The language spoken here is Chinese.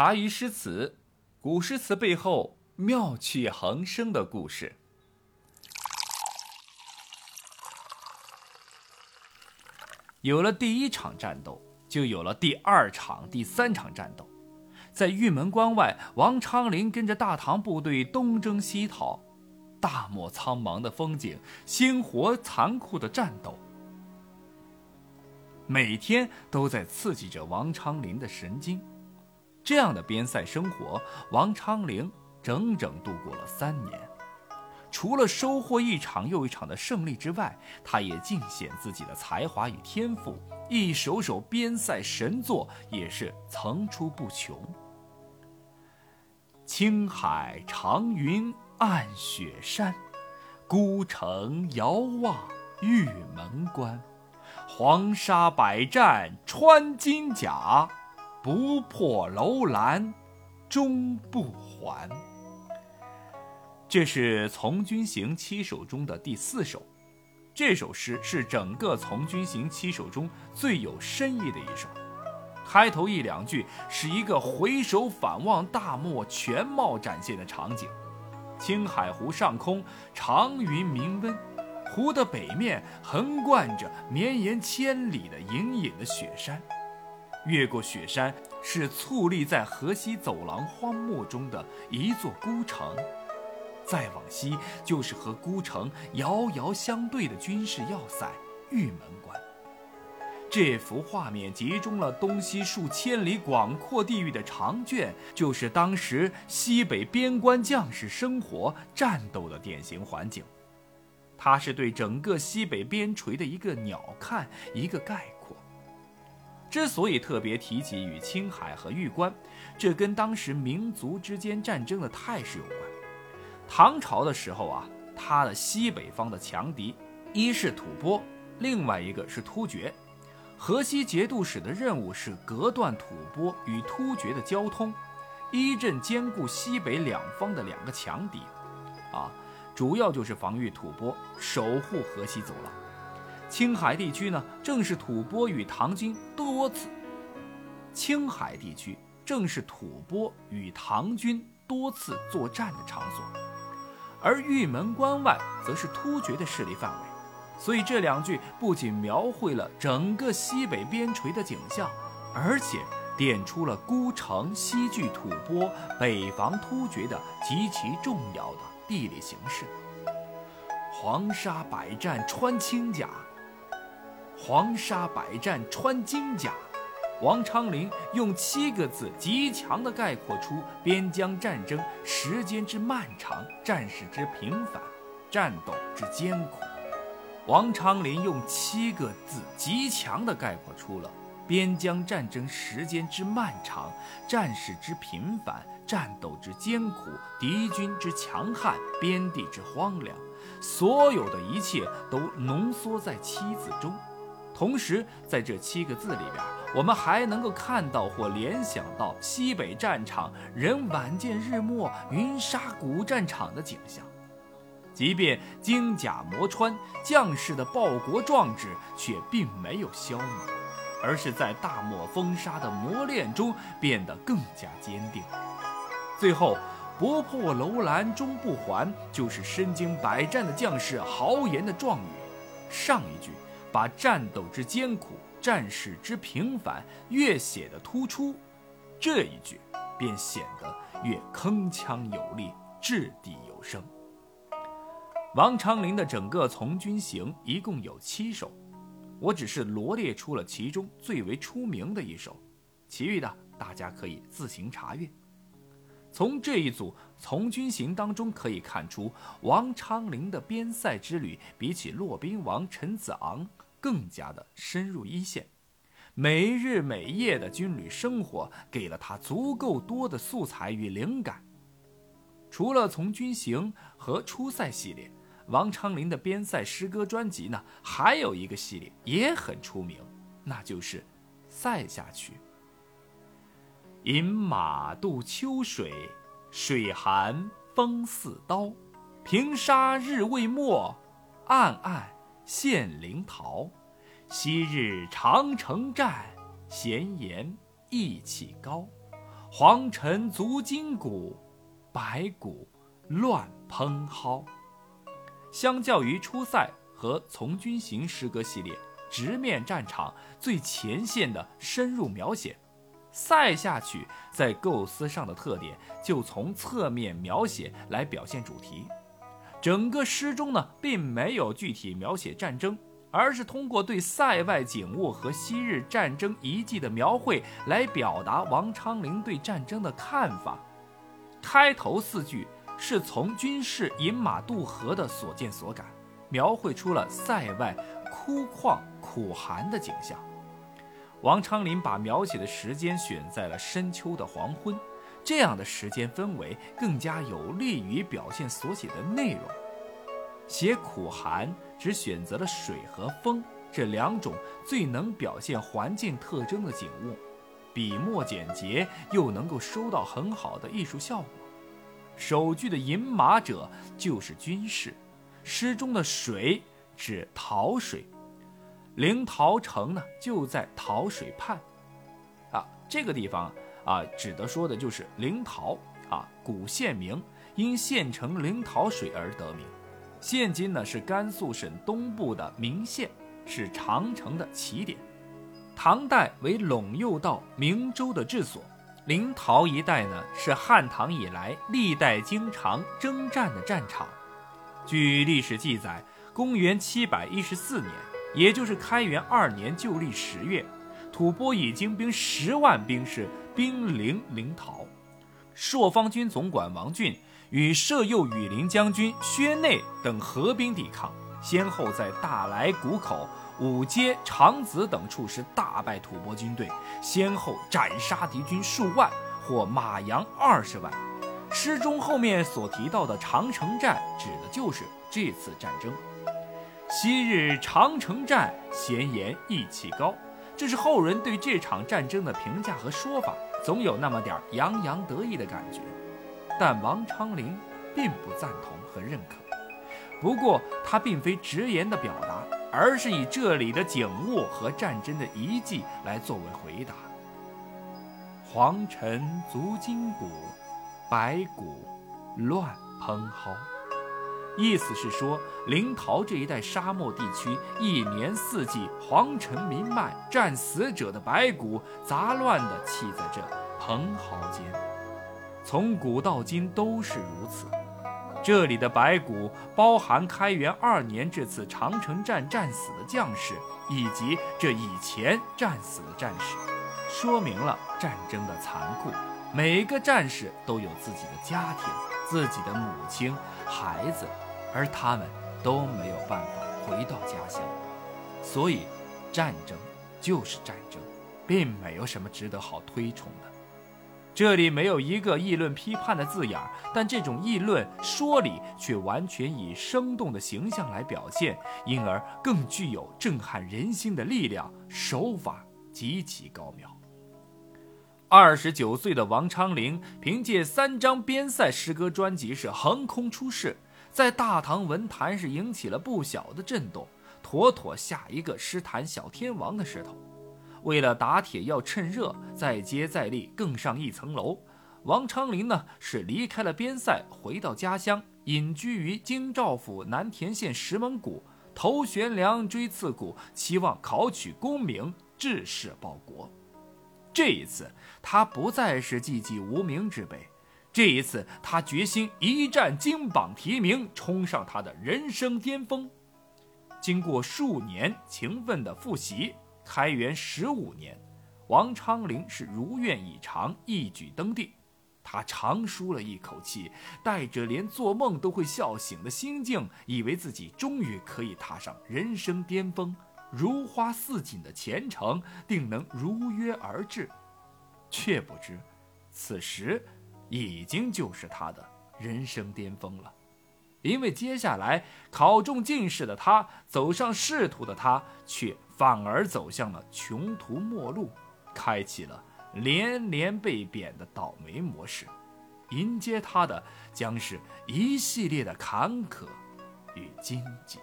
茶余诗词，古诗词背后妙趣横生的故事。有了第一场战斗，就有了第二场、第三场战斗。在玉门关外，王昌龄跟着大唐部队东征西讨，大漠苍茫的风景，鲜活残酷的战斗，每天都在刺激着王昌龄的神经。这样的边塞生活，王昌龄整整度过了三年。除了收获一场又一场的胜利之外，他也尽显自己的才华与天赋，一首首边塞神作也是层出不穷。青海长云暗雪山，孤城遥望玉门关。黄沙百战穿金甲，不破楼兰终不还。这是《从军行》七首中的第四首，这首诗是整个《从军行》七首中最有深意的一首。开头一两句是一个回首反望大漠全貌展现的场景：青海湖上空长云明温，湖的北面横贯着绵延千里的隐隐的雪山，越过雪山是矗立在河西走廊荒漠中的一座孤城。再往西，就是和孤城遥遥相对的军事要塞玉门关。这幅画面集中了东西数千里广阔地域的长卷，就是当时西北边关将士生活战斗的典型环境。它是对整个西北边陲的一个鸟瞰，一个概括。之所以特别提及与青海和玉关，这跟当时民族之间战争的态势有关。唐朝的时候啊，它的西北方的强敌，一是吐蕃，另外一个是突厥。河西节度使的任务是隔断吐蕃与突厥的交通，一阵兼顾西北两方的两个强敌，啊，主要就是防御吐蕃，守护河西走廊。青海地区呢，正是吐蕃与唐军多次，青海地区正是吐蕃与唐军多次作战的场所。而玉门关外则是突厥的势力范围，所以这两句不仅描绘了整个西北边陲的景象，而且点出了孤城西拒吐蕃、北防突厥的极其重要的地理形势。黄沙百战穿青甲，黄沙百战穿金甲。王昌龄用七个字极强地概括出边疆战争时间之漫长、战事之频繁、战斗之艰苦。王昌龄用七个字极强地概括出了边疆战争时间之漫长、战事之频繁、战斗之艰苦、敌军之强悍、边地之荒凉，所有的一切都浓缩在七字中。同时，在这七个字里边，我们还能够看到或联想到西北战场人晚见日没、云沙古战场的景象。即便金甲磨穿，将士的报国壮志却并没有消磨，而是在大漠风沙的磨练中变得更加坚定。最后，“不破楼兰终不还”就是身经百战的将士豪言的壮语。上一句。把战斗之艰苦、战事之平凡越写得突出，这一句便显得越铿锵有力、掷地有声。王昌龄的整个从军行一共有七首，我只是罗列出了其中最为出名的一首，其余的大家可以自行查阅。从这一组从军行当中可以看出，王昌龄的边塞之旅比起骆宾王陈子昂更加的深入一线，每日每夜的军旅生活给了他足够多的素材与灵感。除了从军行和出塞系列，王昌龄的边塞诗歌专辑呢，还有一个系列也很出名，那就是《塞下曲》。饮马渡秋水，水寒风似刀。平沙日未没，暗暗献灵桃。昔日长城战，闲言意气高。黄尘足筋骨，白骨乱蓬蒿。相较于出塞和从军行诗歌系列，直面战场最前线的深入描写，塞下曲在构思上的特点就从侧面描写来表现主题。整个诗中呢，并没有具体描写战争，而是通过对塞外景物和昔日战争遗迹的描绘来表达王昌龄对战争的看法。开头四句是从军士饮马渡河的所见所感，描绘出了塞外枯旷苦寒的景象。王昌龄把描写的时间选在了深秋的黄昏。这样的时间氛围更加有利于表现所写的内容。写苦寒只选择了水和风这两种最能表现环境特征的景物，笔墨简洁又能够收到很好的艺术效果。首句的饮马者就是军事，诗中的水指桃水，灵桃城呢就在桃水畔，啊，这个地方。啊，指的说的就是灵桃啊，古县名，因县城灵桃水而得名。现今呢是甘肃省东部的岷县，是长城的起点。唐代为陇右道明州的治所，灵桃一带呢是汉唐以来历代经常征战的战场。据历史记载，公元七百一十四年，也就是开元二年旧历十月。吐蕃以精兵十万兵士兵临临洮，朔方军总管王俊与摄右羽林将军薛内等合兵抵抗，先后在大来谷口、五街、长子等处是大败吐蕃军队，先后斩杀敌军数万，获马羊二十万。诗中后面所提到的长城战，指的就是这次战争。昔日长城战，闲言意气高。这是后人对这场战争的评价和说法，总有那么点洋洋得意的感觉，但王昌龄并不赞同和认可。不过他并非直言的表达，而是以这里的景物和战争的遗迹来作为回答。黄尘足筋骨，白骨乱蓬蒿。意思是说，临洮这一带沙漠地区，一年四季黄尘弥漫，战死者的白骨杂乱地砌在这蓬蒿间，从古到今都是如此。这里的白骨包含开元二年这次长城战战死的将士，以及这以前战死的战士，说明了战争的残酷。每个战士都有自己的家庭、自己的母亲、孩子，而他们都没有办法回到家乡，所以战争就是战争，并没有什么值得好推崇的。这里没有一个议论批判的字眼，但这种议论说理却完全以生动的形象来表现，因而更具有震撼人心的力量，手法极其高妙。二十九岁的王昌龄凭借三张边塞诗歌专辑是横空出世，在大唐文坛是引起了不小的震动，妥妥下一个诗坛小天王的势头。为了打铁要趁热，再接再厉，更上一层楼，王昌龄呢是离开了边塞，回到家乡，隐居于京兆府南田县石门谷，头悬梁，锥刺股，期望考取功名，志士报国。这一次，他不再是寂寂无名之辈。这一次，他决心一战金榜题名，冲上他的人生巅峰。经过数年勤奋的复习，开元十五年，王昌龄是如愿以偿，一举登第。他长舒了一口气，带着连做梦都会笑醒的心境，以为自己终于可以踏上人生巅峰。如花似锦的前程定能如约而至，却不知，此时已经就是他的人生巅峰了。因为接下来考中进士的他，走上仕途的他，却反而走向了穷途末路，开启了连连被贬的倒霉模式。迎接他的将是一系列的坎坷与荆棘。